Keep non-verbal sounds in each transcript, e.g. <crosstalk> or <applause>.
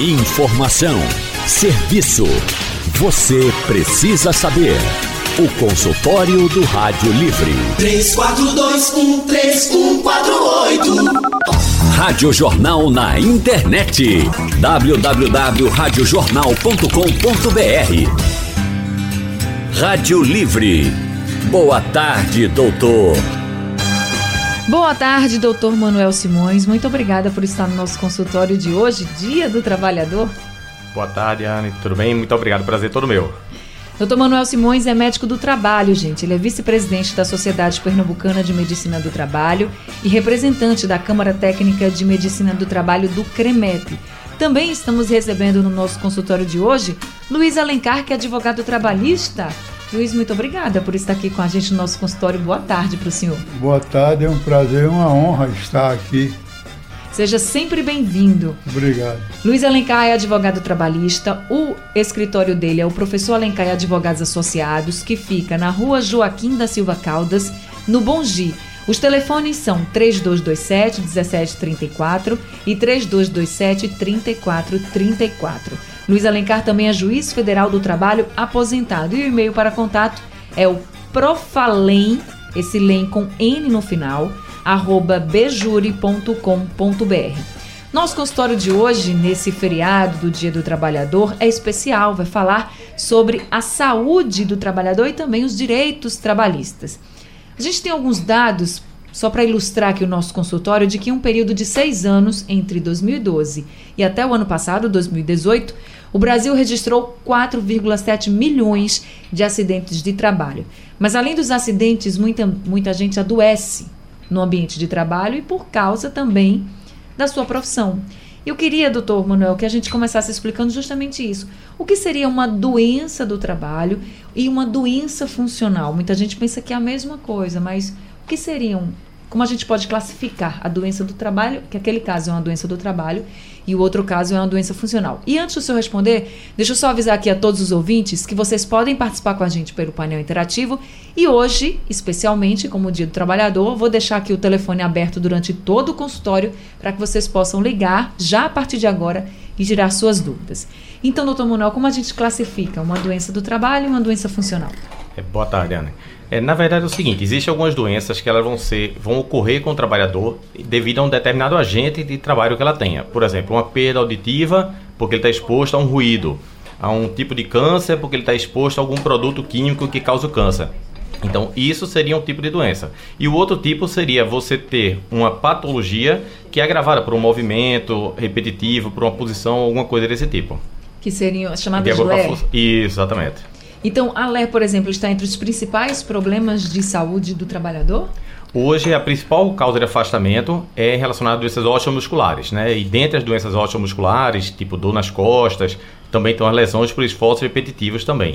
Informação, serviço. Você precisa saber. O consultório do Rádio Livre. 34213148. Rádio Jornal na internet. www.radiojornal.com.br. Rádio Livre. Boa tarde, doutor. Boa tarde, doutor Manuel Simões. Muito obrigada por estar no nosso consultório de hoje, Dia do Trabalhador. Boa tarde, Anne. Tudo bem? Muito obrigado. Prazer todo meu. Doutor Manuel Simões é médico do trabalho, gente. Ele é vice-presidente da Sociedade Pernambucana de Medicina do Trabalho e representante da Câmara Técnica de Medicina do Trabalho do CREMEP. Também estamos recebendo no nosso consultório de hoje Luiz Alencar, que é advogado trabalhista. Luiz, muito obrigada por estar aqui com a gente no nosso consultório. Boa tarde para o senhor. Boa tarde, é um prazer, uma honra estar aqui. Seja sempre bem-vindo. Obrigado. Luiz Alencar é advogado trabalhista. O escritório dele é o Professor Alencar Advogados Associados, que fica na rua Joaquim da Silva Caldas, no Bongi. Os telefones são 3227 1734 e 3227 3434. Luiz Alencar também é juiz federal do trabalho aposentado. E o e-mail para contato é o profalem, esse lem com N no final, arroba bejure.com.br. Nosso consultório de hoje, nesse feriado do Dia do Trabalhador, é especial, vai falar sobre a saúde do trabalhador e também os direitos trabalhistas. A gente tem alguns dados, só para ilustrar aqui o nosso consultório, de que um período de seis anos, entre 2012 e até o ano passado, 2018, o Brasil registrou 4,7 milhões de acidentes de trabalho. Mas além dos acidentes, muita, muita gente adoece no ambiente de trabalho e por causa também da sua profissão. Eu queria, doutor Manuel, que a gente começasse explicando justamente isso. O que seria uma doença do trabalho e uma doença funcional? Muita gente pensa que é a mesma coisa, mas o que seriam como a gente pode classificar a doença do trabalho, que aquele caso é uma doença do trabalho e o outro caso é uma doença funcional. E antes do senhor responder, deixa eu só avisar aqui a todos os ouvintes que vocês podem participar com a gente pelo painel interativo e hoje, especialmente como Dia do Trabalhador, vou deixar aqui o telefone aberto durante todo o consultório para que vocês possam ligar já a partir de agora e tirar suas dúvidas. Então, doutor Manuel, como a gente classifica uma doença do trabalho e uma doença funcional? É, boa tarde, Ana. É, na verdade é o seguinte, existem algumas doenças que elas vão ser, vão ocorrer com o trabalhador devido a um determinado agente de trabalho que ela tenha. Por exemplo, uma perda auditiva porque ele está exposto a um ruído, a um tipo de câncer porque ele está exposto a algum produto químico que causa o câncer. Então, isso seria um tipo de doença. E o outro tipo seria você ter uma patologia que é agravada por um movimento repetitivo, por uma posição, alguma coisa desse tipo. Que seriam chamadas de LER. Exatamente. Então, a LER, por exemplo, está entre os principais problemas de saúde do trabalhador? Hoje, a principal causa de afastamento é relacionada a doenças osteomusculares, né? E dentre as doenças osteomusculares, tipo dor nas costas, também estão as lesões por esforços repetitivos também.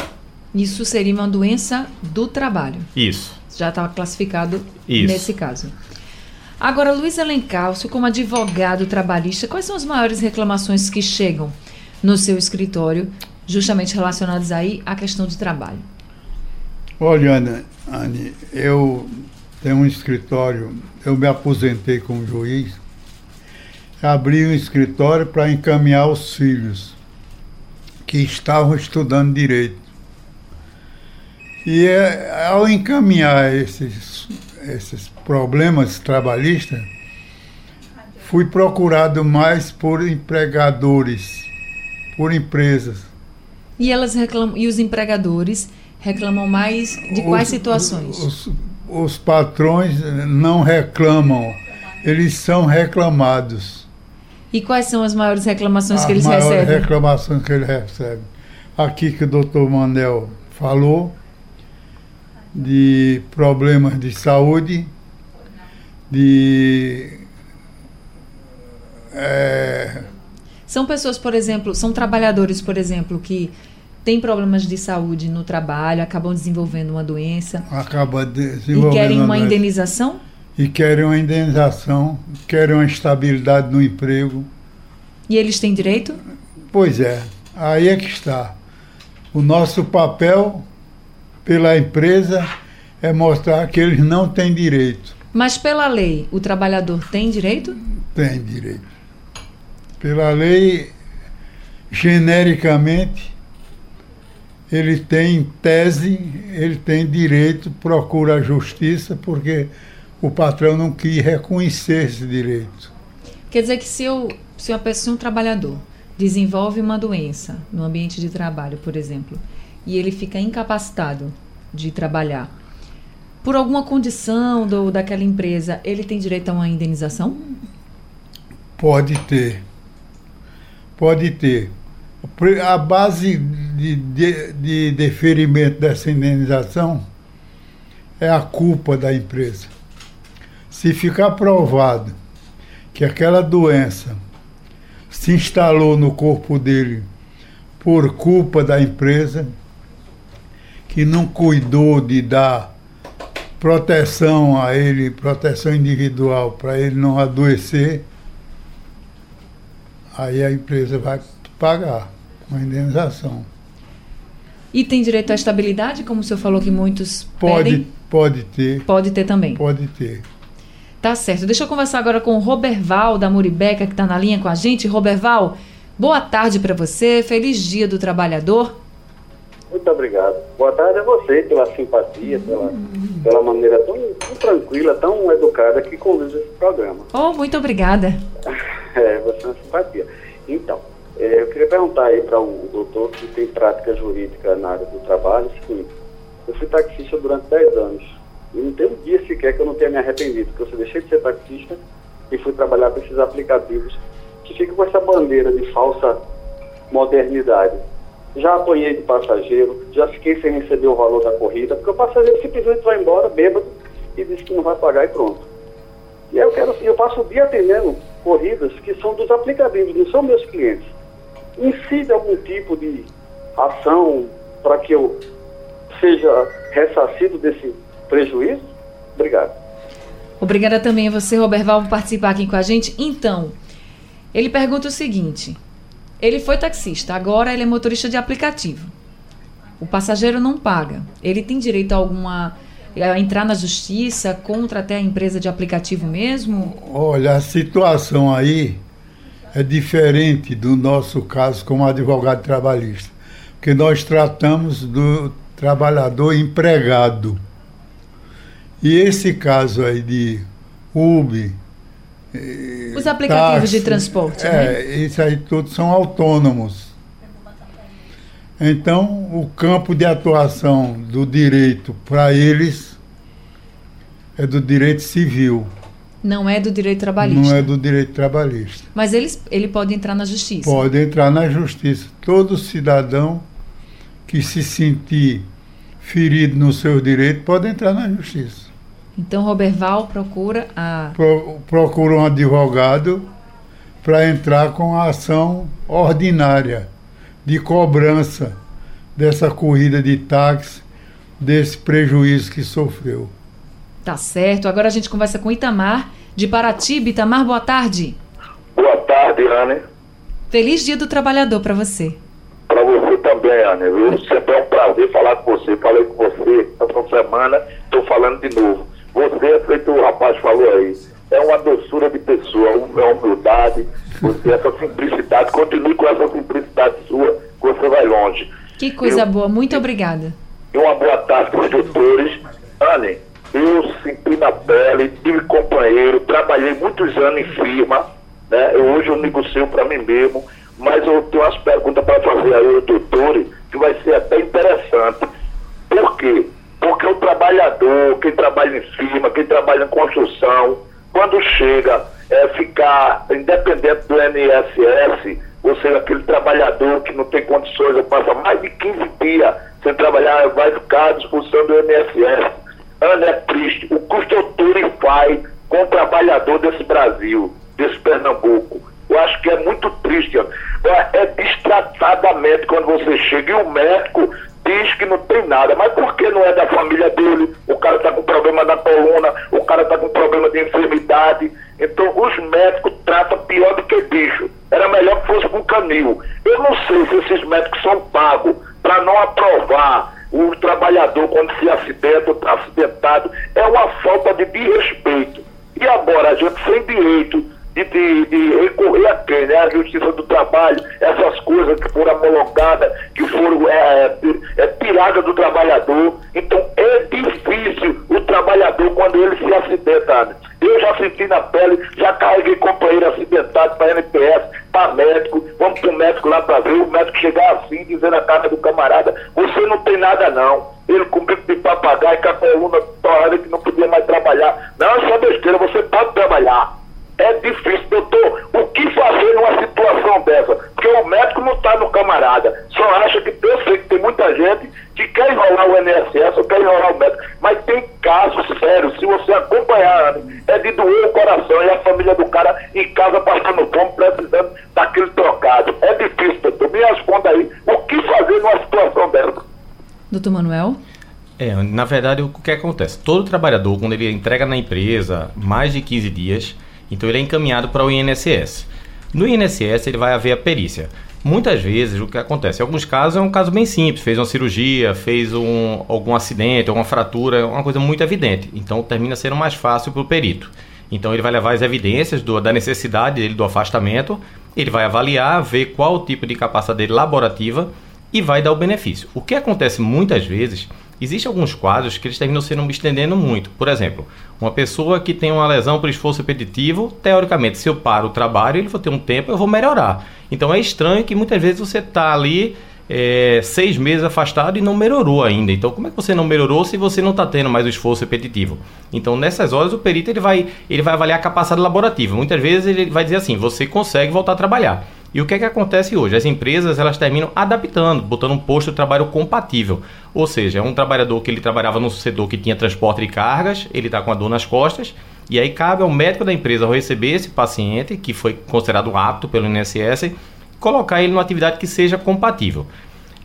Isso seria uma doença do trabalho? Isso. Já estava classificado Isso. nesse caso. Agora, Luiz Alencar, como advogado trabalhista, quais são as maiores reclamações que chegam no seu escritório justamente relacionados aí à questão de trabalho? Olha, Ana, Anne, eu tenho um escritório, eu me aposentei como juiz, abri um escritório para encaminhar os filhos que estavam estudando direito. E é, ao encaminhar esses, esses problemas trabalhistas, fui procurado mais por empregadores, por empresas. E elas reclamam, e os empregadores reclamam mais de quais os, situações? Os, os patrões não reclamam, eles são reclamados. E quais são as maiores reclamações as que eles recebem? As maiores reclamações que eles recebem. Aqui que o doutor Manel falou, de problemas de saúde, de. É... São pessoas, por exemplo, são trabalhadores, por exemplo, que têm problemas de saúde no trabalho, acabam desenvolvendo uma doença. Acaba desenvolvendo. E querem uma indenização? E querem uma indenização, querem uma estabilidade no emprego. E eles têm direito? Pois é, aí é que está. O nosso papel pela empresa é mostrar que eles não têm direito. Mas pela lei, o trabalhador tem direito? Tem direito. Pela lei, genericamente, ele tem, em tese, ele tem direito, procura a justiça, porque o patrão não quis reconhecer esse direito. Quer dizer que se, eu, se uma pessoa, um trabalhador, desenvolve uma doença no ambiente de trabalho, por exemplo, e ele fica incapacitado de trabalhar, por alguma condição do, daquela empresa, ele tem direito a uma indenização? Pode ter. Pode ter. A base de, de, de deferimento dessa indenização é a culpa da empresa. Se ficar provado que aquela doença se instalou no corpo dele por culpa da empresa, que não cuidou de dar proteção a ele, proteção individual, para ele não adoecer, aí a empresa vai pagar uma indenização. E tem direito à estabilidade, como o senhor falou que muitos pode, pedem? Pode ter. Pode ter também. Pode ter. Tá certo. Deixa eu conversar agora com o Roberval da Muribeca, que está na linha com a gente. Roberval, boa tarde para você. Feliz Dia do Trabalhador. Muito obrigado. Boa tarde a você pela simpatia, pela, pela maneira tão, tão tranquila, tão educada que conduz esse programa. Oh, muito obrigada. <laughs> é, você é uma simpatia. Então, eu queria perguntar aí para o doutor que tem prática jurídica na área do trabalho seguinte. Eu fui taxista durante 10 anos e não tem um dia sequer que eu não tenha me arrependido, porque eu deixei de ser taxista e fui trabalhar com esses aplicativos que ficam com essa bandeira de falsa modernidade. Já apanhei de passageiro, já fiquei sem receber o valor da corrida, porque o passageiro simplesmente vai embora bêbado e diz que não vai pagar e pronto. E eu quero, eu passo o dia atendendo corridas que são dos aplicativos, não são meus clientes. Incide algum tipo de ação para que eu seja ressarcido desse prejuízo? Obrigado. Obrigada também a você, Roberval, por participar aqui com a gente. Então, ele pergunta o seguinte: ele foi taxista, agora ele é motorista de aplicativo. O passageiro não paga. Ele tem direito a alguma a entrar na justiça contra até a empresa de aplicativo mesmo? Olha, a situação aí é diferente do nosso caso como advogado trabalhista, porque nós tratamos do trabalhador empregado. E esse caso aí de Uber, eh, os aplicativos táxi, de transporte, é, né? Isso aí todos são autônomos. Então, o campo de atuação do direito para eles é do direito civil. Não é do direito trabalhista. Não é do direito trabalhista. Mas eles, ele pode entrar na justiça. Pode entrar na justiça. Todo cidadão que se sentir ferido no seu direito pode entrar na justiça. Então, Roberval procura a. Pro, procura um advogado para entrar com a ação ordinária de cobrança dessa corrida de táxi, desse prejuízo que sofreu. Tá certo. Agora a gente conversa com Itamar, de Paratiba. Itamar, boa tarde. Boa tarde, Anne. Feliz Dia do Trabalhador para você. Para você também, Anne. Sempre é um prazer falar com você. Falei com você essa semana, estou falando de novo. Você, é feito o rapaz falou aí, é uma doçura de pessoa, é humildade, você, essa simplicidade, continue com essa simplicidade sua, que você vai longe. Que coisa eu, boa, muito obrigada. E uma boa tarde para os doutores. Anne, eu senti na pele, tive companheiro, trabalhei muitos anos em firma, né? Eu, hoje eu negocio para mim mesmo, mas eu tenho umas perguntas para fazer aí aos doutores que vai ser até interessante. Por quê? Porque o trabalhador, quem trabalha em firma, quem trabalha em construção, quando chega é, ficar independente do INSS, ou seja, aquele trabalhador que não tem condições, passa mais de 15 dias sem trabalhar, vai ficar à disposição do INSS. É triste. O construtor faz com o trabalhador desse Brasil, desse Pernambuco. Eu acho que é muito triste. É destratadamente quando você chega e o médico diz que não tem nada, mas por que não é da família dele? O cara está com problema na coluna, o cara está com problema de enfermidade. Então os médicos tratam pior do que bicho. Era melhor que fosse com canil. Eu não sei se esses médicos são pagos para não aprovar o trabalhador quando se acidenta acidentado. É uma falta de respeito. E agora a gente sem direito de, de, de recorrer a quem? Né? A Justiça do Trabalho, essas coisas que foram homologadas, que foram é, é, tiradas do trabalhador. Então é difícil o trabalhador quando ele se acidenta. Né? Eu já senti na pele, já carreguei companheiro acidentado para NPS, para médico, vamos para o médico lá para ver, o médico chegar assim, dizendo a cara do camarada, você não tem nada não. Ele com bico de papagaio, com a coluna que não podia mais trabalhar. Não, é só besteira, você pode trabalhar. É difícil, doutor. O que fazer numa situação dessa? Porque o médico não está no camarada. Só acha que eu sei que tem muita gente que quer enrolar o INSS ou quer enrolar o médico. Mas tem casos sérios. Se você acompanhar, é de doer o coração e a família do cara em casa passando fome, precisando daquele trocado. É difícil, doutor. Me responda aí. O que fazer numa situação dessa? Doutor Manuel? É, na verdade, o que acontece? Todo trabalhador, quando ele entrega na empresa mais de 15 dias, então ele é encaminhado para o INSS. No INSS ele vai haver a perícia. Muitas vezes o que acontece, em alguns casos é um caso bem simples, fez uma cirurgia, fez um, algum acidente, alguma fratura, uma coisa muito evidente. Então termina sendo mais fácil para o perito. Então ele vai levar as evidências do, da necessidade dele do afastamento, ele vai avaliar, ver qual o tipo de capacidade laborativa e vai dar o benefício. O que acontece muitas vezes Existem alguns quadros que eles terminam sendo me estendendo muito. Por exemplo, uma pessoa que tem uma lesão por esforço repetitivo, teoricamente, se eu paro o trabalho, ele vou ter um tempo, eu vou melhorar. Então é estranho que muitas vezes você está ali é, seis meses afastado e não melhorou ainda. Então, como é que você não melhorou se você não está tendo mais o esforço repetitivo? Então, nessas horas, o perito ele vai, ele vai avaliar a capacidade laborativa. Muitas vezes ele vai dizer assim: você consegue voltar a trabalhar. E o que é que acontece hoje? As empresas elas terminam adaptando, botando um posto de trabalho compatível. Ou seja, um trabalhador que ele trabalhava no setor que tinha transporte de cargas, ele está com a dor nas costas, e aí cabe ao médico da empresa receber esse paciente, que foi considerado apto pelo INSS, colocar ele numa atividade que seja compatível.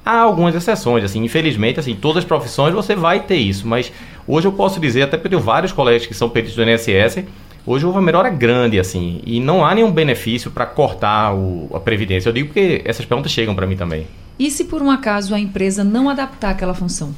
Há algumas exceções, assim, infelizmente, assim, todas as profissões você vai ter isso, mas hoje eu posso dizer, até porque eu tenho vários colegas que são peritos do INSS, Hoje houve uma melhora grande, assim, e não há nenhum benefício para cortar o, a previdência. Eu digo porque essas perguntas chegam para mim também. E se por um acaso a empresa não adaptar aquela função?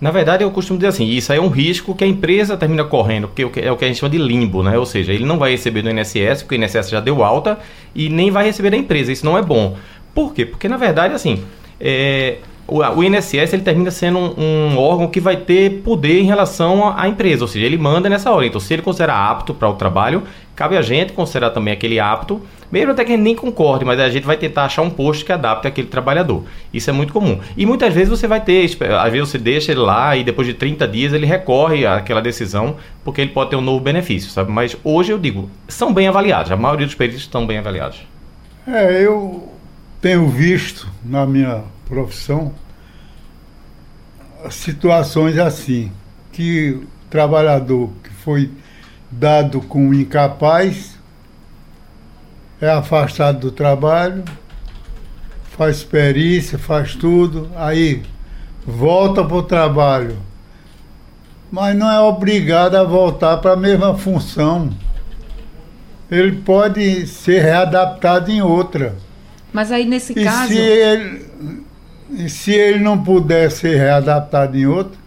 Na verdade, eu costumo dizer assim, isso aí é um risco que a empresa termina correndo, porque é o que a gente chama de limbo, né? Ou seja, ele não vai receber do INSS, porque o INSS já deu alta, e nem vai receber da empresa. Isso não é bom. Por quê? Porque, na verdade, assim, é, o, INSS ele termina sendo um, um, órgão que vai ter poder em relação à empresa, ou seja, ele manda nessa hora. Então, se ele considerar apto para o trabalho, cabe a gente considerar também aquele apto, mesmo até que gente nem concorde, mas a gente vai tentar achar um posto que adapte aquele trabalhador. Isso é muito comum. E muitas vezes você vai ter, às vezes você deixa ele lá e depois de 30 dias ele recorre àquela decisão, porque ele pode ter um novo benefício, sabe? Mas hoje eu digo, são bem avaliados, a maioria dos peritos estão bem avaliados. É, eu tenho visto na minha profissão situações assim, que o trabalhador que foi dado como incapaz é afastado do trabalho, faz perícia, faz tudo, aí volta para o trabalho, mas não é obrigado a voltar para a mesma função. Ele pode ser readaptado em outra. Mas aí nesse e caso. Se ele, e se ele não puder ser readaptado em outro,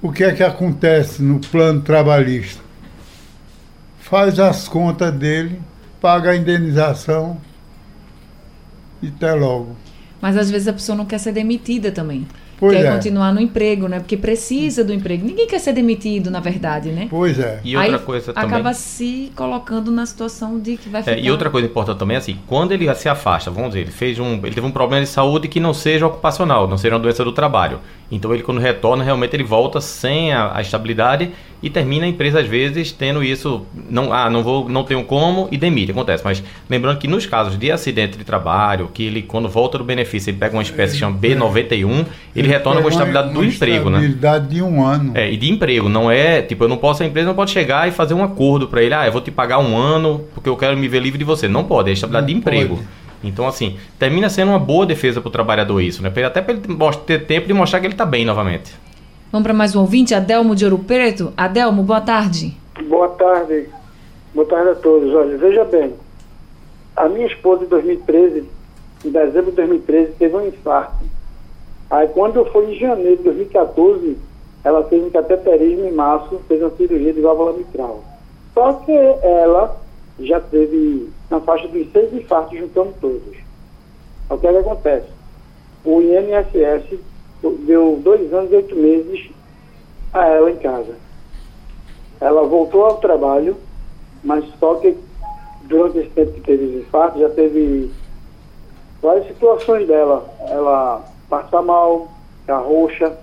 o que é que acontece no plano trabalhista? Faz as contas dele, paga a indenização e até logo. Mas às vezes a pessoa não quer ser demitida também. Pois quer é. continuar no emprego, né? Porque precisa do emprego. Ninguém quer ser demitido, na verdade, né? Pois é. E outra Aí coisa também. acaba se colocando na situação de que vai ficar. É, e outra coisa importante também é assim, quando ele se afasta, vamos dizer, ele fez um, ele teve um problema de saúde que não seja ocupacional, não seja uma doença do trabalho. Então ele quando retorna, realmente ele volta sem a, a estabilidade e termina a empresa às vezes tendo isso, não, ah, não vou, não tenho como e demite, acontece. Mas lembrando que nos casos de acidente de trabalho, que ele quando volta do benefício, ele pega uma espécie que chama B91, ele, retorna com a tem uma- estabilidade do uma emprego, né? Estabilidade de um ano. É, e de emprego, não é, tipo, eu não posso, a empresa não pode chegar e fazer um acordo para ele, ah, eu vou te pagar um ano porque eu quero me ver livre de você. Não pode, é estabilidade Não de emprego. pode. Então, assim, termina sendo uma boa defesa para o trabalhador isso, né? Até para ele ter tempo de mostrar que ele está bem novamente. Vamos para mais um ouvinte, Adelmo de Ouro Preto. Adelmo, boa tarde. Boa tarde. Boa tarde a todos. Olha, veja bem, a minha esposa em 2013, em dezembro de 2013, teve um infarto. Aí quando foi em janeiro de 2014, ela fez um cateterismo em março, fez uma cirurgia de válvula mitral. Só que ela já teve na faixa dos seis infartos juntando todos. O que, é que acontece? O INSS deu dois anos e oito meses a ela em casa. Ela voltou ao trabalho, mas só que durante esse tempo que teve os infartos, já teve várias situações dela. Ela passa mal, fica roxa.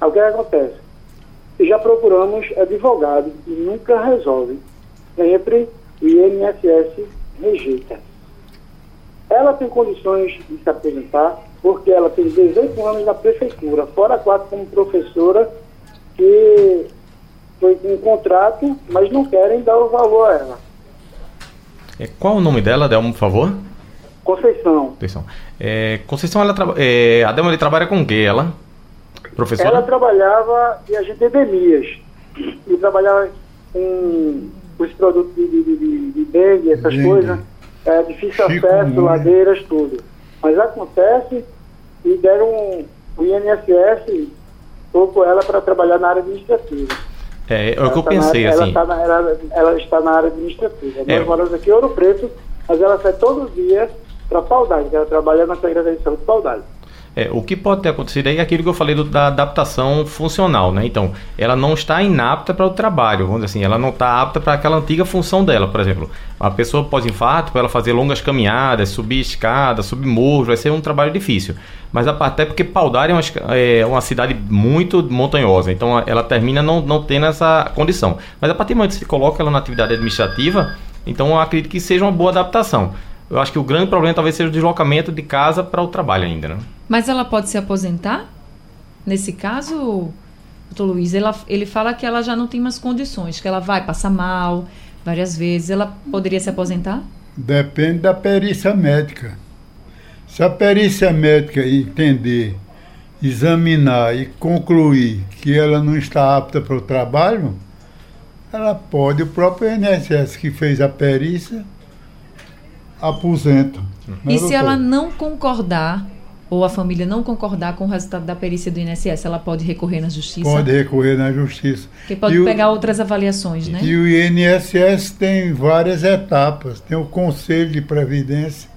O é que acontece? E já procuramos advogado e nunca resolve. Sempre o INSS rejeita. Ela tem condições de se aposentar porque ela tem 18 anos na prefeitura, fora quatro como professora, que foi com um contrato, mas não querem dar o valor a ela. É, qual o nome dela, Delmo, por favor? Conceição. Conceição. É, Conceição, ela é, a Delma trabalha com o quê? Ela? Professora? Ela trabalhava em agente de endemias. E trabalhava com os produtos de, de, de, de dengue, essas Dengue. coisas. É, difícil acesso, Chikungunya. ladeiras, tudo. Mas acontece e deram o INSS colocou ela para trabalhar na área administrativa. É, é o que eu Ela tá pensei, na, assim. Ela, tá na, ela, ela está na área administrativa. É. Nós moramos aqui em Ouro Preto, mas ela sai todo dia para Paudade, que ela trabalha na Secretaria de Saúde de Paudade. É, o que pode ter acontecido aí é aquilo que eu falei do- da adaptação funcional, né? Então, ela não está inapta para o trabalho, vamos dizer assim, ela não está apta para aquela antiga função dela, por exemplo. A pessoa pós-infarto, para ela fazer longas caminhadas, subir escada, subir morros, vai ser um trabalho difícil. Mas até porque Paudar é uma, é uma cidade muito montanhosa, então ela termina não, não tendo essa condição. Mas a partir do momento que você coloca ela na atividade administrativa, então eu acredito que seja uma boa adaptação. Eu acho que o grande problema talvez seja o deslocamento de casa para o trabalho ainda, né? Mas ela pode se aposentar? Nesse caso, doutor Luiz, ela, ele fala que ela já não tem mais condições, que ela vai passar mal várias vezes. Ela poderia se aposentar? Depende da perícia médica. Se a perícia médica entender, examinar e concluir que ela não está apta para o trabalho, ela pode, o próprio INSS que fez a perícia, aposenta. Né, e se doutor? ela não concordar, ou a família não concordar com o resultado da perícia do INSS, ela pode recorrer na justiça? Pode recorrer na justiça. Porque pode E o- pegar outras avaliações, né? E o INSS tem várias etapas. Tem o Conselho de Previdência,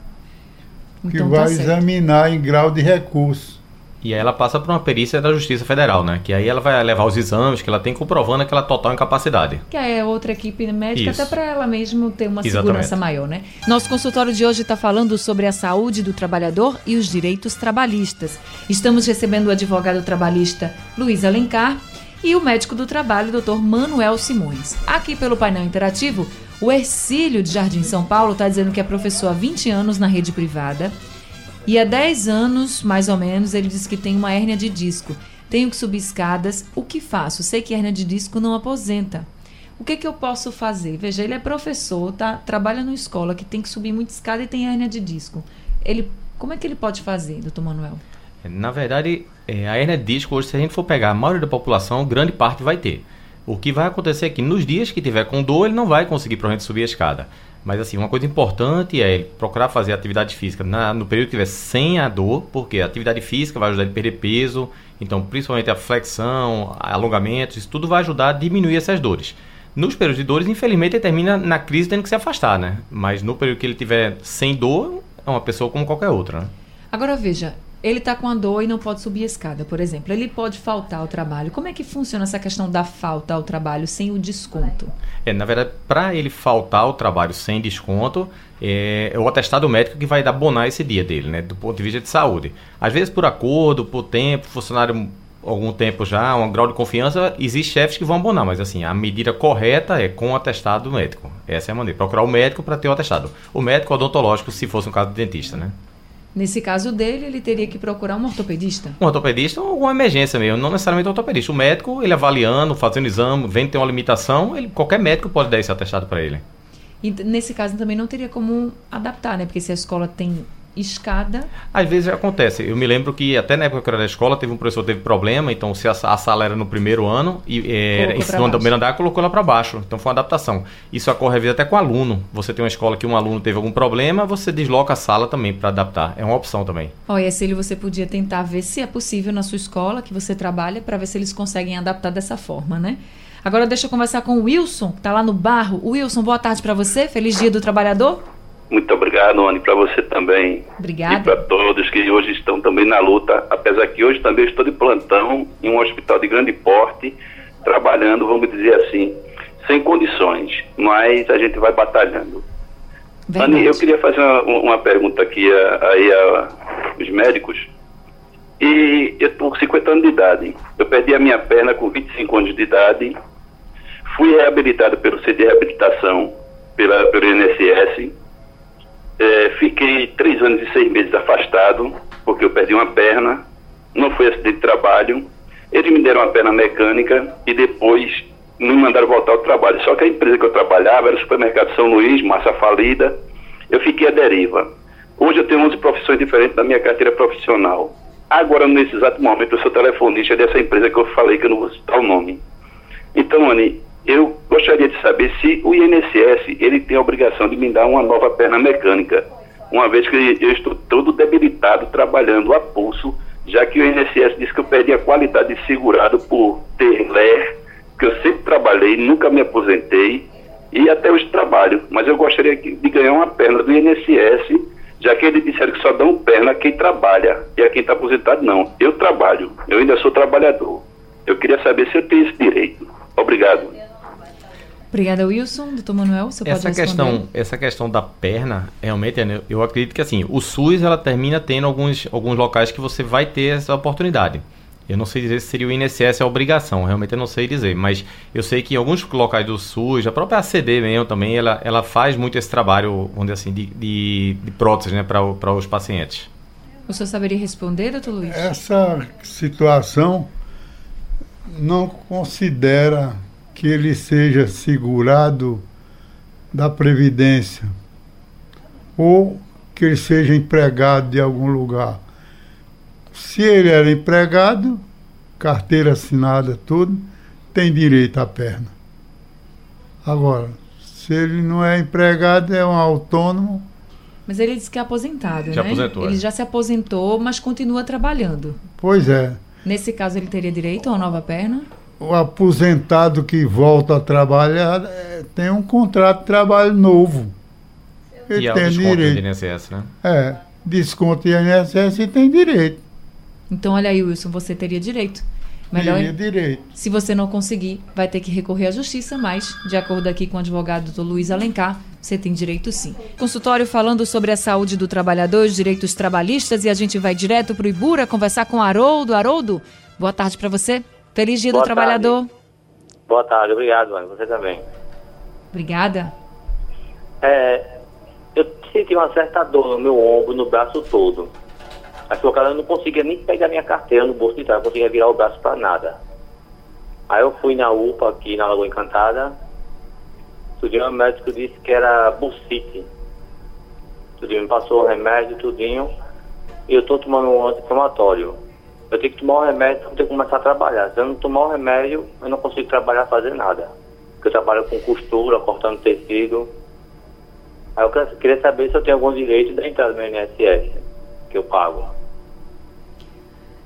que Então tá vai examinar em grau de recurso. E aí ela passa por uma perícia da Justiça Federal, né? Que aí ela vai levar os exames que ela tem comprovando aquela total incapacidade. Que é outra equipe médica, Isso. até para ela mesmo ter uma Exatamente. segurança maior, né? Nosso consultório de hoje está falando sobre a saúde do trabalhador e os direitos trabalhistas. Estamos recebendo o advogado trabalhista Luiz Alencar e o médico do trabalho, Dr. Manuel Simões. Aqui pelo painel interativo, o Ercílio de Jardim São Paulo está dizendo que é professor há 20 anos na rede privada. E há 10 anos, mais ou menos, ele diz que tem uma hérnia de disco. Tenho que subir escadas. O que faço? Sei que hérnia de disco não aposenta. O que, que eu posso fazer? Veja, ele é professor, tá? trabalha numa escola que tem que subir muita escada e tem hérnia de disco. Ele, como é que ele pode fazer, doutor Manuel? Na verdade, é, a hernia de disco, hoje, se a gente for pegar a maioria da população, grande parte vai ter. O que vai acontecer é que nos dias que tiver com dor, ele não vai conseguir, provavelmente, subir a escada. Mas, assim, uma coisa importante é procurar fazer atividade física na- no período que tiver sem a dor, porque a atividade física vai ajudar ele a perder peso, então, principalmente a flexão, alongamentos, isso tudo vai ajudar a diminuir essas dores. Nos períodos de dores, infelizmente, ele termina na crise tendo que se afastar, né? Mas no período que ele tiver sem dor, é uma pessoa como qualquer outra, né? Agora veja, ele está com a dor e não pode subir a escada, por exemplo. Ele pode faltar ao trabalho. Como é que funciona essa questão da falta ao trabalho sem o desconto? É, na verdade, para ele faltar ao trabalho sem desconto, é, é o atestado médico que vai dar abonar esse dia dele, né? Do ponto de vista de saúde. Às vezes, por acordo, por tempo, funcionário algum tempo já, um grau de confiança, existe chefes que vão abonar, mas assim, a medida correta é com o atestado médico. Essa é a maneira. Procurar o médico para ter o atestado. O médico odontológico, se fosse um caso de dentista, né? Nesse caso dele, ele teria que procurar um ortopedista. Um ortopedista ou alguma emergência mesmo, não necessariamente um ortopedista. O médico, ele avaliando, fazendo exame, vendo que tem uma limitação, ele, qualquer médico pode dar esse atestado para ele. E nesse caso também não teria como adaptar, né? Porque se a escola tem escada, Às vezes acontece. Eu me lembro que até na época que eu era da escola, teve um professor que teve problema, então se a, a sala era no primeiro ano e é, no baixo. primeiro andar, colocou lá para baixo. Então foi uma adaptação. Isso ocorre às vezes até com aluno. Você tem uma escola que um aluno teve algum problema, você desloca a sala também para adaptar. É uma opção também. Olha, Cílio, você podia tentar ver se é possível na sua escola que você trabalha para ver se eles conseguem adaptar dessa forma, né? Agora deixa eu conversar com o Wilson, que está lá no barro. Wilson, boa tarde para você. Feliz Dia do Trabalhador. Muito obrigado, Anne, para você também. Obrigada. E para todos que hoje estão também na luta, apesar que hoje também estou de plantão em um hospital de grande porte, trabalhando, vamos dizer assim, sem condições, mas a gente vai batalhando. Verdade. Anne, eu queria fazer uma, uma pergunta aqui aí aos médicos. E eu estou com 50 anos de idade. Eu perdi a minha perna com 25 anos de idade. Fui reabilitado pelo CD de Reabilitação, pela, pelo INSS. É, fiquei três anos e seis meses afastado, porque eu perdi uma perna. Não foi acidente de trabalho. Eles me deram uma perna mecânica e depois me mandaram voltar ao trabalho. Só que a empresa que eu trabalhava era o supermercado São Luís, massa falida. Eu fiquei à deriva. Hoje eu tenho 11 profissões diferentes da minha carteira profissional. Agora, nesse exato momento, eu sou telefonista dessa empresa que eu falei que eu não vou citar o nome. Então, Anny, eu gostaria de saber se o INSS ele tem a obrigação de me dar uma nova perna mecânica, uma vez que eu estou todo debilitado trabalhando a pulso, já que o INSS disse que eu perdi a qualidade de segurado por ter LER, que eu sempre trabalhei, nunca me aposentei e até hoje trabalho, mas eu gostaria de ganhar uma perna do INSS já que eles disseram que só dão perna a quem trabalha e a quem está aposentado não. Eu trabalho, eu ainda sou trabalhador. Eu queria saber se eu tenho esse direito. Obrigado. Obrigada, Wilson. Doutor Manuel, você essa pode questão, Essa questão da perna, realmente, eu acredito que assim, o SUS ela termina tendo alguns, alguns locais que você vai ter essa oportunidade. Eu não sei dizer se seria o INSS a obrigação, realmente eu não sei dizer, mas eu sei que em alguns locais do SUS, a própria ACD mesmo também, ela, ela faz muito esse trabalho, vamos dizer assim, de, de, de prótese né, para os pacientes. O senhor saberia responder, doutor Luiz? Essa situação não considera que ele seja segurado da Previdência ou que ele seja empregado de algum lugar se ele era empregado, carteira assinada, tudo, tem direito à perna. Agora, se ele não é empregado, é um autônomo. Mas ele disse que é aposentado, já né? Aposentou, ele é. já se aposentou, mas continua trabalhando. Pois é. Nesse caso, ele teria direito a uma nova perna? O aposentado que volta a trabalhar é, tem um contrato de trabalho novo. Ele e é o tem desconto direito. do INSS, né? É, desconto de INSS e tem direito. Então, olha aí, Wilson, você teria direito. Melhor, Teria direito. se você não conseguir, vai ter que recorrer à justiça, mas, de acordo aqui com o advogado do Luiz Alencar, você tem direito sim. Consultório falando sobre a saúde do trabalhador, os direitos trabalhistas, e a gente vai direto para o Ibura conversar com o Haroldo. Haroldo, boa tarde para você. Feliz dia Boa do trabalhador. Boa tarde, obrigado, mãe. Você também. Obrigada. É, eu senti uma certa dor no meu ombro, no braço todo. Mas por causa eu não conseguia nem pegar minha carteira no bolso de trás, não conseguia virar o braço para nada. Aí eu fui na UPA aqui na Lagoa Encantada. Tudinho, o médico disse que era bursite. Tudinho me passou o remédio, tudinho. E eu tô tomando um anti-inflamatório. Eu tenho que tomar o remédio para poder começar a trabalhar. Se eu não tomar o remédio, eu não consigo trabalhar, fazer nada. Porque eu trabalho com costura, cortando tecido. Aí eu queria- saber se eu tenho algum direito da entrada no INSS, que eu pago.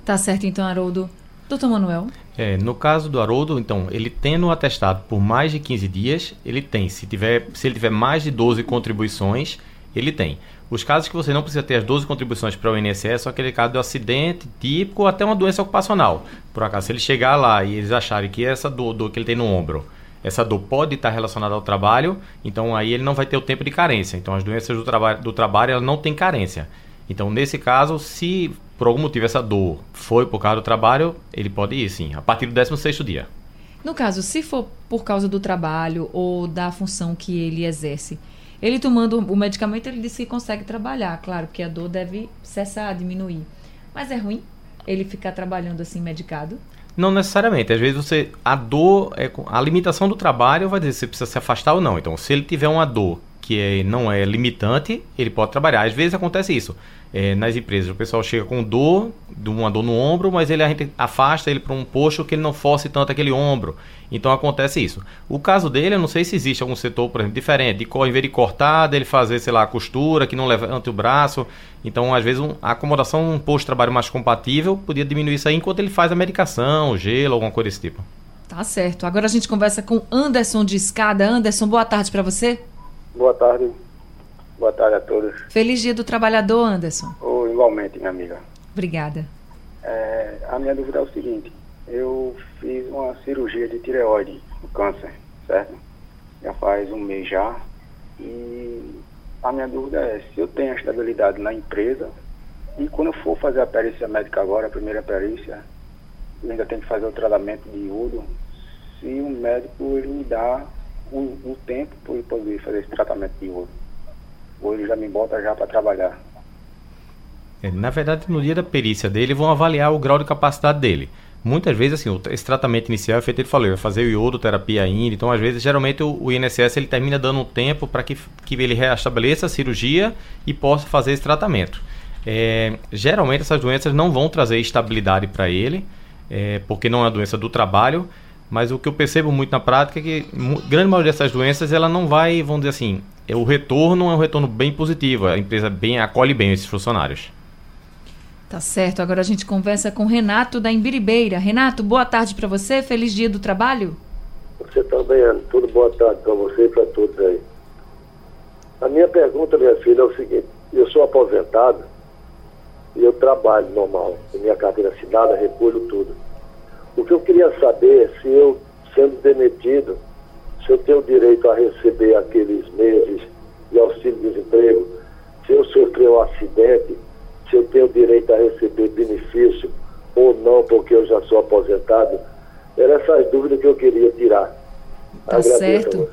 Tá certo então, Haroldo. Doutor Manuel, É, no caso do Haroldo, então, ele tendo o atestado por mais de 15 dias, ele tem. Se, tiver, se ele tiver mais de 12 contribuições, ele tem. Os casos que você não precisa ter as 12 contribuições para o INSS são aquele caso do acidente típico ou até uma doença ocupacional. Por acaso, se ele chegar lá e eles acharem que essa dor, dor que ele tem no ombro, essa dor pode estar relacionada ao trabalho, então aí ele não vai ter o tempo de carência. Então as doenças do, traba do trabalho elas não têm carência. Então, nesse caso, se por algum motivo essa dor foi por causa do trabalho, ele pode ir sim, a partir do 16º dia. no caso, se for por causa do trabalho ou da função que ele exerce, ele tomando o medicamento, ele disse que consegue trabalhar, claro, porque a dor deve cessar, diminuir. Mas é ruim ele ficar trabalhando assim medicado? Não necessariamente. Às vezes você. A dor. É, a limitação do trabalho vai dizer se precisa se afastar ou não. Então, se ele tiver uma dor que é, não é limitante, ele pode trabalhar. Às vezes acontece isso. É, nas empresas, o pessoal chega com dor, de uma dor no ombro, mas ele, a gente afasta ele para um posto que ele não force tanto aquele ombro. Então acontece isso. O caso dele, eu não sei se existe algum setor, por exemplo, diferente. De, em vez de cortar, dele fazer, sei lá, a costura, que não levanta o braço. Então, às vezes, um- a acomodação um posto de trabalho mais compatível podia diminuir isso aí enquanto ele faz a medicação, o gelo, alguma coisa desse tipo. Tá certo. Agora a gente conversa com Anderson de Escada. Anderson, boa tarde para você. Boa tarde. Boa tarde a todos. Feliz dia do trabalhador, Anderson. Oh, igualmente, minha amiga. Obrigada. É, a minha dúvida é o seguinte: eu fiz uma cirurgia de tireoide, o câncer, certo? Já faz um mês já. E a minha dúvida é se eu tenho estabilidade na empresa e quando eu for fazer a perícia médica agora, a primeira perícia, eu ainda tenho que fazer o tratamento de iodo, se o médico ele me dá o, o tempo para eu poder fazer esse tratamento de iodo. Ele já me bota já para trabalhar. É, na verdade, no dia da perícia dele, vão avaliar o grau de capacidade dele. Muitas vezes, assim, esse tratamento inicial é feito, ele falou, vai fazer o iodo, terapia ainda. Então, às vezes, geralmente, o, o INSS ele termina dando um tempo para que, que ele reestabeleça a cirurgia e possa fazer esse tratamento. É, geralmente, essas doenças não vão trazer estabilidade para ele, é, porque não é uma doença do trabalho. Mas o que eu percebo muito na prática é que grande maioria dessas doenças ela não vai, vamos dizer assim, o retorno é um retorno bem positivo. A empresa bem acolhe bem esses funcionários. Tá certo. Agora a gente conversa com Renato da Embiribeira. Renato, boa tarde para você. Feliz dia do trabalho. Você também, Ana. Tudo boa tarde para você e para todos aí. A minha pergunta, minha filha, é o seguinte: eu sou aposentado e eu trabalho normal. Minha carteira assinada, recolho tudo. O que eu queria saber é se eu, sendo demitido, se eu tenho direito a receber aqueles meses de auxílio-desemprego, se eu sofrer um acidente, se eu tenho direito a receber benefício ou não, porque eu já sou aposentado. Eram essas dúvidas que eu queria tirar. Tá Agradeço certo.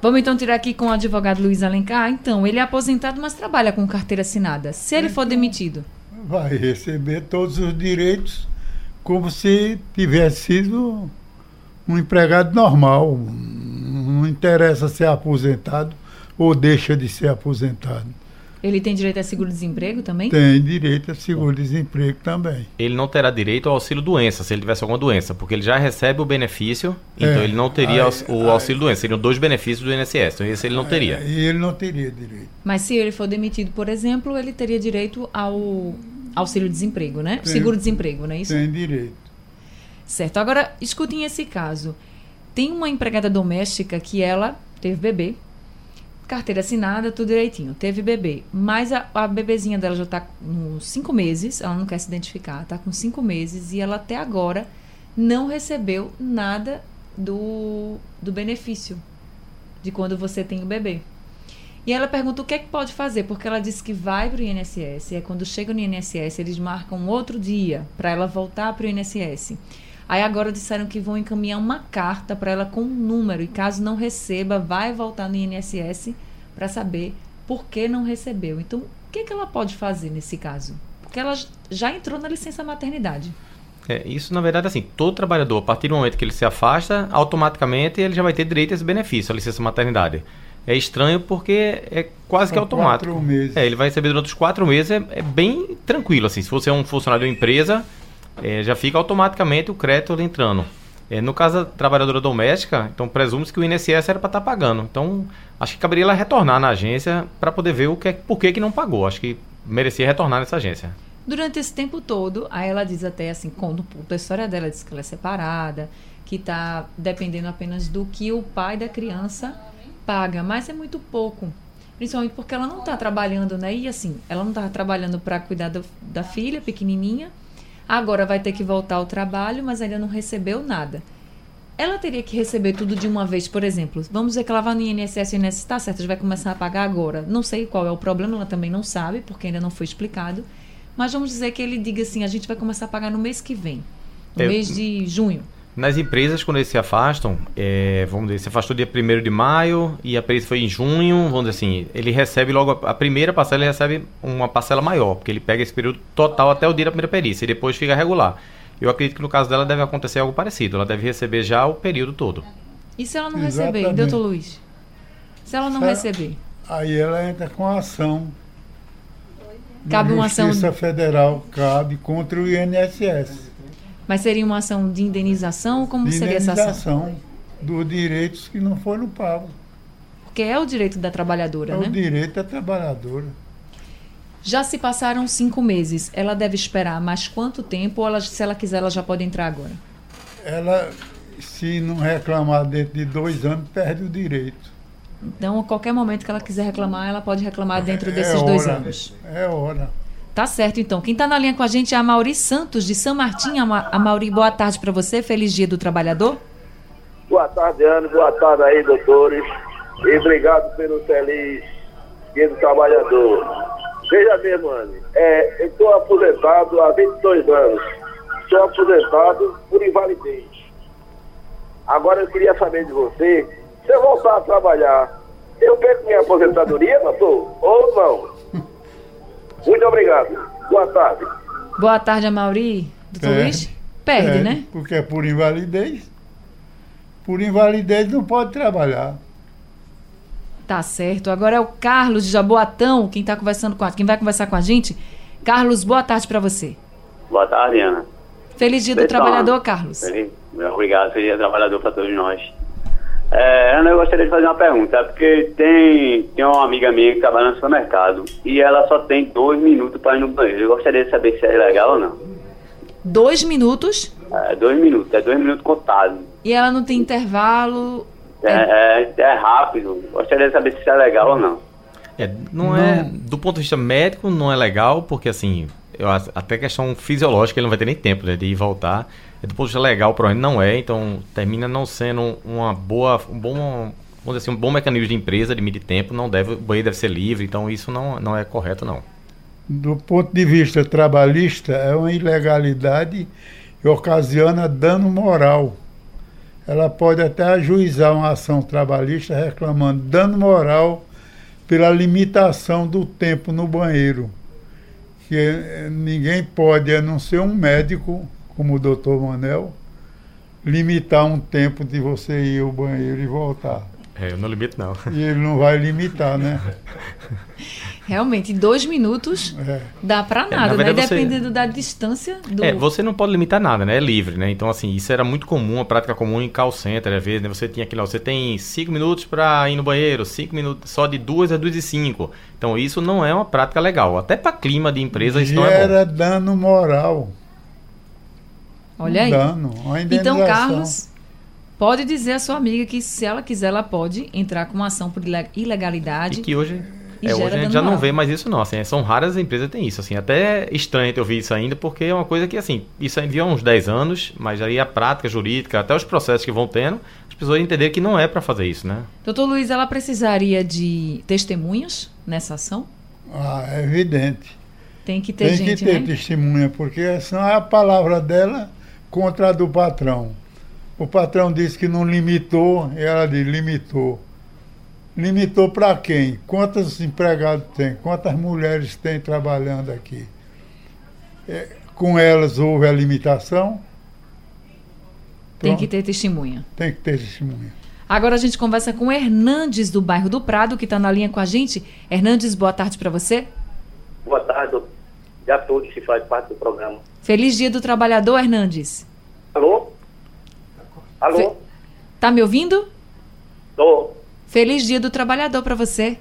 Vamos então tirar aqui com o advogado Luiz Alencar. Então, ele é aposentado, mas trabalha com carteira assinada. Se ele for demitido? Vai receber todos os direitos como se tivesse sido um empregado normal. Não interessa ser aposentado ou deixa de ser aposentado. Ele tem direito a seguro-desemprego também? Tem direito a seguro-desemprego também. Ele não terá direito ao auxílio-doença, se ele tivesse alguma doença, porque ele já recebe o benefício, é, então ele não teria aí, o auxílio-doença. Seriam dois benefícios do INSS, então esse ele não teria. É, e ele não teria direito. Mas se ele for demitido, por exemplo, ele teria direito ao auxílio-desemprego, né? Seguro-desemprego, não é isso? Tem direito. Certo. Agora, escutem esse caso. Tem uma empregada doméstica que ela teve bebê, carteira assinada, tudo direitinho. Teve bebê. Mas a, a bebezinha dela já está com cinco meses, ela não quer se identificar, está com cinco meses e ela até agora não recebeu nada do, do benefício de quando você tem o bebê. E ela pergunta o que é que pode fazer, porque ela disse que vai para o INSS, e é quando chega no INSS, eles marcam outro dia para ela voltar para o INSS. Aí agora disseram que vão encaminhar uma carta para ela com um número e caso não receba, vai voltar no INSS para saber por que não recebeu. Então, o que, que ela pode fazer nesse caso? Porque ela já entrou na licença maternidade. É, isso, na verdade, assim, todo trabalhador, a partir do momento que ele se afasta, automaticamente ele já vai ter direito a esse benefício, a licença maternidade. É estranho porque é quase São que automático. Quatro meses. É, ele vai receber durante os quatro meses, é, é bem tranquilo, assim. Se você é um funcionário de uma empresa, é, já fica automaticamente o crédito entrando. É, no caso da trabalhadora doméstica, então presume-se que o INSS era para estar tá pagando. Então, acho que caberia ela retornar na agência para poder ver o que, é, por que, que não pagou. Acho que merecia retornar nessa agência. Durante esse tempo todo, aí ela diz até assim, quando a história dela diz que ela é separada, que está dependendo apenas do que o pai da criança paga, mas é muito pouco. Principalmente porque ela não está trabalhando, né? E assim, ela não estava trabalhando para cuidar do, da filha pequenininha Agora vai ter que voltar ao trabalho, mas ainda não recebeu nada. Ela teria que receber tudo de uma vez, por exemplo. Vamos dizer que ela vai no INSS e o INSS está certo, vai começar a pagar agora. Não sei qual é o problema, ela também não sabe, porque ainda não foi explicado. Mas vamos dizer que ele diga assim: a gente vai começar a pagar no mês que vem, no mês de junho. Nas empresas, quando eles se afastam, é, vamos dizer, se afastou dia 1 de maio e a perícia foi em junho, vamos dizer assim, ele recebe logo a, a, primeira parcela, ele recebe uma parcela maior, porque ele pega esse período total até o dia da primeira perícia e depois fica regular. Eu acredito que no caso dela deve acontecer algo parecido, ela deve receber já o período todo. E se ela não Exatamente. receber, doutor Luiz? Se ela não se receber? Aí ela entra com a ação. Cabe uma ação. Justiça Federal cabe contra o INSS. Mas seria uma ação de indenização? Como de seria essa ação? Indenização dos direitos que não foram pagos. Porque é o direito da trabalhadora, é né? É o direito da trabalhadora. Já se passaram cinco meses. Ela deve esperar mais quanto tempo? Ou ela, se ela quiser, ela já pode entrar agora? Ela, se não reclamar dentro de dois anos, perde o direito. Então, a qualquer momento que ela quiser reclamar, ela pode reclamar dentro É desses dois hora, anos. É hora. Tá certo, então. Quem está na linha com a gente é a Mauri Santos, de São Martim. A Ma- a Mauri, boa tarde para você. Feliz dia do trabalhador. Boa tarde, Ana. Boa tarde aí, doutores. E obrigado pelo feliz Dia do Trabalhador. Veja mesmo, Anne, é, eu estou aposentado há 22 anos. Estou aposentado por invalidez. Agora eu queria saber de você, se eu voltar a trabalhar, eu perco minha aposentadoria, doutor? Ou não? Muito obrigado. Boa tarde. Boa tarde, a Mauri. Doutor Perde. Luiz? Perde, né? Porque é por invalidez. Por invalidez não pode trabalhar. Tá certo. Agora é o Carlos de Jaboatão, quem tá conversando com a, quem vai conversar com a gente. Carlos, boa tarde para você. Boa tarde, Ana. Feliz dia do Então, trabalhador, Carlos. Feliz- Obrigado, feliz dia do trabalhador para todos nós. É, Ana, eu gostaria de fazer uma pergunta, é porque tem, tem uma amiga minha que trabalha no supermercado e ela só tem dois minutos para ir no banheiro. Eu gostaria de saber se é legal ou não. Dois minutos É, dois minutos, é dois minutos contados. e ela não tem intervalo. É, é, é rápido. Gostaria de saber se é legal ou não. É, não, é. Do ponto de vista médico, não é legal, porque assim, eu, até questão fisiológica, ele não vai ter nem tempo né, de ir e voltar. É, do ponto de vista legal, provavelmente não é, então termina não sendo uma boa. Um bom, vamos dizer assim, um bom mecanismo de empresa de medir tempo, não deve, o banheiro deve ser livre, então isso não, não é correto, não. Do ponto de vista trabalhista, é uma ilegalidade e ocasiona dano moral. Ela pode até ajuizar uma ação trabalhista reclamando dano moral pela limitação do tempo no banheiro. Que ninguém pode, a não ser um médico, como o doutor Manel, limitar um tempo de você ir ao banheiro e voltar. É, eu não limito, não. E ele não vai limitar, né? <laughs> Realmente, dois minutos dá para nada, né? verdade, você- Dependendo da distância do. É, você não pode limitar nada, né? É livre, né? Então, assim, isso era muito comum, a prática comum em call center, às vezes, né? Você tinha aquilo, você tem 5 minutos para ir no banheiro, 5 minutos, só de 2 a 2 e 5. Então, isso não é uma prática legal. Até para clima de empresa, isso não é bom. Gera dano moral. Olha aí. Dano, uma Então. Carlos, pode dizer à sua amiga que se ela quiser, ela pode entrar com uma ação por ile- ilegalidade. E que hoje, é, hoje a gente já não moral. vê mais isso não, assim, são raras as empresas que têm isso, assim, até estranho ter ouvido isso ainda, porque é uma coisa que, assim, isso aí há uns 10 anos, mas aí a prática jurídica, até os processos que vão tendo, as pessoas entenderam que não é para fazer isso, né? Doutor Luiz, ela precisaria de testemunhas nessa ação? Ah, é evidente. Tem que ter Tem gente, que ter né? testemunha, porque senão é a palavra dela contra a do patrão. O patrão disse que não limitou, e ela diz, limitou. Limitou para quem? Quantos empregados tem? Quantas mulheres tem trabalhando aqui? É, com elas houve a limitação? Tem Pronto. que ter testemunha. Tem que ter testemunha. Agora a gente conversa com o Hernandes, do bairro do Prado, que está na linha com a gente. Hernandes, boa tarde para você. Boa tarde e a todos que fazem parte do programa. Feliz dia do trabalhador, Hernandes. Alô? Alô? Tá me ouvindo? Tô. Feliz dia do trabalhador para você.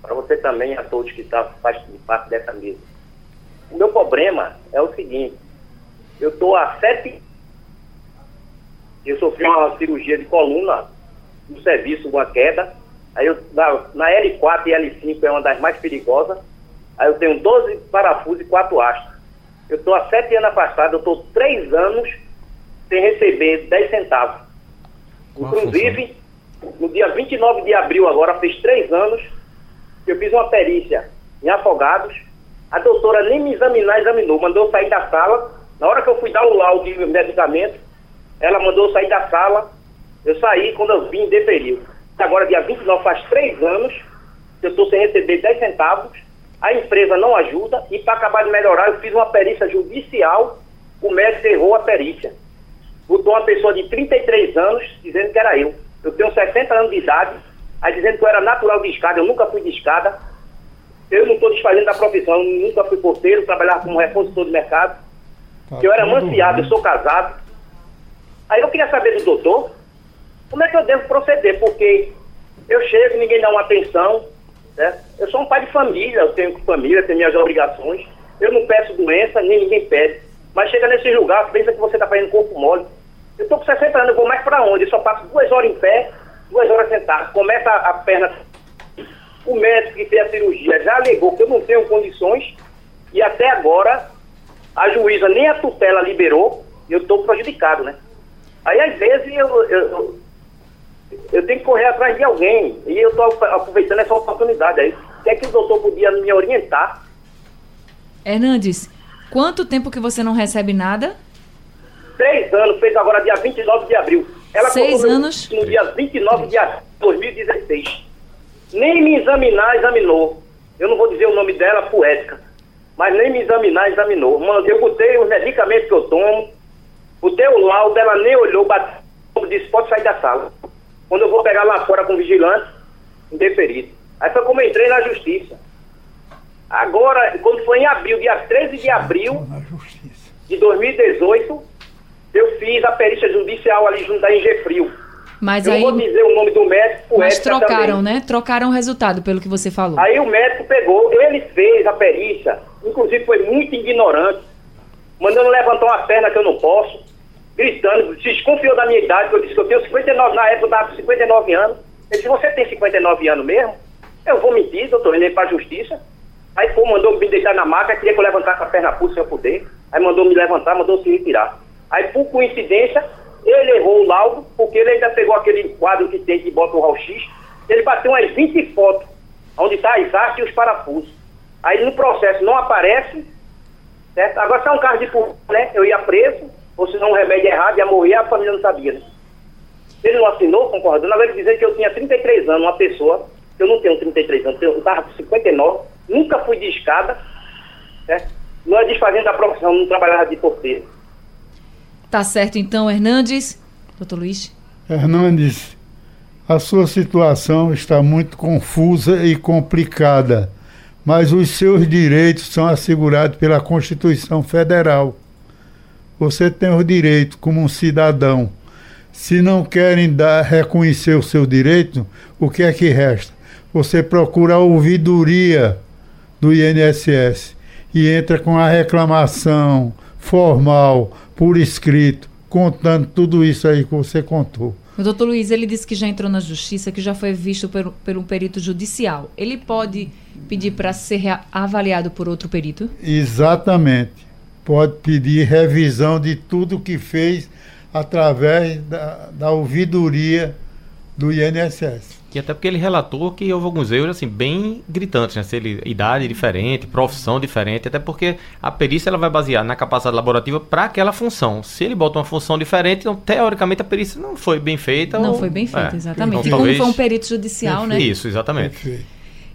Para você também, a todos que tá, fazem parte dessa mesa. O meu problema é o seguinte: eu estou há sete. Eu sofri uma cirurgia de coluna no serviço, uma queda. Aí eu, na, na L4 e L5 é uma das mais perigosas. Aí eu tenho 12 parafusos e 4 hastes. Eu estou há sete anos afastado, eu estou três anos sem receber 10 centavos. Inclusive, no dia 29 de abril, agora fez três anos, que eu fiz uma perícia em Afogados. A doutora nem me examinar, examinou, mandou eu sair da sala. Na hora que eu fui dar o laudo de medicamento, ela mandou eu sair da sala. Eu saí quando eu vim deferiu. Agora, dia 29, faz três anos que eu estou sem receber 10 centavos. A empresa não ajuda e para acabar de melhorar, eu fiz uma perícia judicial. O médico errou a perícia. Botou uma pessoa de 33 anos dizendo que era eu. Eu tenho 60 anos de idade, aí dizendo que eu era natural de escada, eu nunca fui de escada. Eu não estou desfazendo da profissão, eu nunca fui porteiro, trabalhava como repositor de mercado. que eu era manciado, eu sou casado. Aí eu queria saber do doutor, como é que eu devo proceder? Porque eu chego, ninguém dá uma atenção, né? Eu sou um pai de família, eu tenho família, tenho minhas obrigações. Eu não peço doença, nem ninguém pede. Mas chega nesse lugar, pensa que você está fazendo corpo mole. Eu tô com 60 anos, eu vou mais pra onde? Eu só passo duas horas em pé, duas horas sentado. Começa a, a perna. O médico que fez a cirurgia já alegou que eu não tenho condições e até agora a juíza nem a tutela liberou, eu estou prejudicado, né? Aí às vezes eu, eu, eu tenho que correr atrás de alguém e eu estou aproveitando essa oportunidade aí. O que é que o doutor podia me orientar? Hernandes, quanto tempo que você não recebe nada? Três anos, fez agora dia 29 de abril. Ela Seis anos? No dia 29 de abril de 2016. Nem me examinar, examinou. Eu não vou dizer o nome dela por ética, mas nem me examinar, examinou. Mano, eu botei os medicamentos que eu tomo, botei o laudo, ela nem olhou, bateu, disse, pode sair da sala. Quando eu vou pegar lá fora com vigilante, indeferido. Aí foi como eu entrei na justiça. Agora, quando foi em abril, dia 13 de abril de 2018, eu fiz a perícia judicial ali junto da Ingefrio. Mas eu aí. vou dizer o nome do médico, por Mas ética trocaram, também. né? Trocaram o resultado, pelo que você falou. Aí o médico pegou, ele fez a perícia, inclusive foi muito ignorante, mandando levantar uma perna que eu não posso, gritando, se desconfiou da minha idade, eu disse que eu tenho 59, na época eu estava com 59 anos. Ele disse, você tem 59 anos mesmo? Eu vou mentir, doutor, ele para a justiça. Aí foi, mandou me deitar na maca, queria que eu levantasse a perna pulsa sem eu poder. Aí mandou me levantar, mandou se retirar. Aí, por coincidência, ele errou o laudo, porque ele ainda pegou aquele quadro que tem que bota o raio-x, ele bateu umas 20 fotos, onde está as hastes e os parafusos. Aí no processo não aparece, certo? Agora se é um caso de furto, né? Eu ia preso, ou se não um remédio errado, ia morrer, a família não sabia, né? Ele não assinou, concordando, agora ele dizendo que eu tinha 33 anos, uma pessoa, eu não tenho 33 anos, eu estava com 59, nunca fui de escada, certo? Não é desfazendo da profissão, não trabalhava de porteiro. Tá certo então, Hernandes. Doutor Luiz. Hernandes, a sua situação está muito confusa e complicada, mas os seus direitos são assegurados pela Constituição Federal. Você tem os direitos como um cidadão. Se não querem dar, reconhecer o seu direito, o que é que resta? Você procura a ouvidoria do INSS e entra com a reclamação formal, por escrito, contando tudo isso aí que você contou. O doutor Luiz, ele disse que já entrou na justiça, que já foi visto por, por um perito judicial. Ele pode pedir para ser avaliado por outro perito? Exatamente. Pode pedir revisão de tudo que fez através da, da ouvidoria do INSS. E até porque ele relatou que houve alguns erros assim bem gritantes, né? Se ele idade diferente, profissão diferente, até porque a perícia ela vai basear na capacidade laborativa para aquela função. Se ele bota uma função diferente, então teoricamente a perícia não foi bem feita. Não ou- foi bem feita, é. exatamente. Então, e como talvez- foi um perito judicial, né? Isso, exatamente.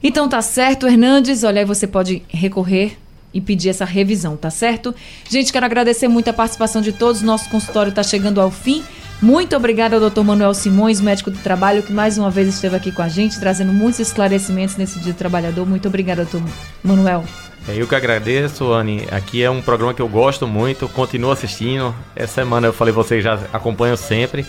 Então tá certo, Hernandes. Olha aí, você pode recorrer e pedir essa revisão, tá certo? Gente, quero agradecer muito a participação de todos. Nosso consultório está chegando ao fim. Muito obrigada ao Dr. Manuel Simões, médico do trabalho, que mais uma vez esteve aqui com a gente, trazendo muitos esclarecimentos nesse Dia do Trabalhador. Muito obrigada, doutor Manuel. É, eu que agradeço, Anne. Aqui é um programa que eu gosto muito, continuo assistindo. Essa semana eu falei, vocês já acompanham sempre.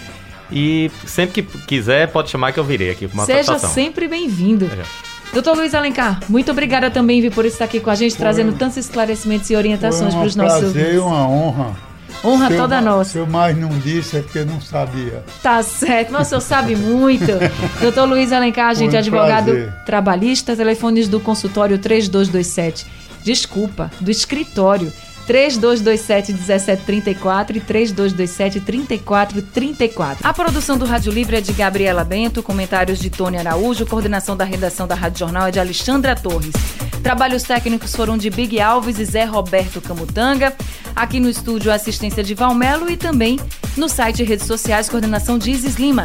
E sempre que quiser, pode chamar que eu virei aqui com uma Seja satisfação. sempre bem-vindo. É. Doutor Luiz Alencar, muito obrigada também Vi, por estar aqui com a gente, trazendo tantos esclarecimentos e orientações Foi para os nossos prazer uma honra. Honra Se toda nossa. Se eu mais não disse é porque não sabia. Tá certo, mas o senhor sabe muito. <laughs> Doutor Luiz Alencar, gente, Foi um advogado prazer. trabalhista, telefones do consultório 3227. Desculpa, do escritório. 3227 1734 e 3227 3434. A produção do Rádio Livre é de Gabriela Bento, comentários de Tony Araújo, coordenação da redação da Rádio Jornal é de Alexandra Torres. Trabalhos técnicos foram de Big Alves e Zé Roberto Camutanga. Aqui no estúdio, assistência de Valmelo e também no site e redes sociais, coordenação de Isis Lima.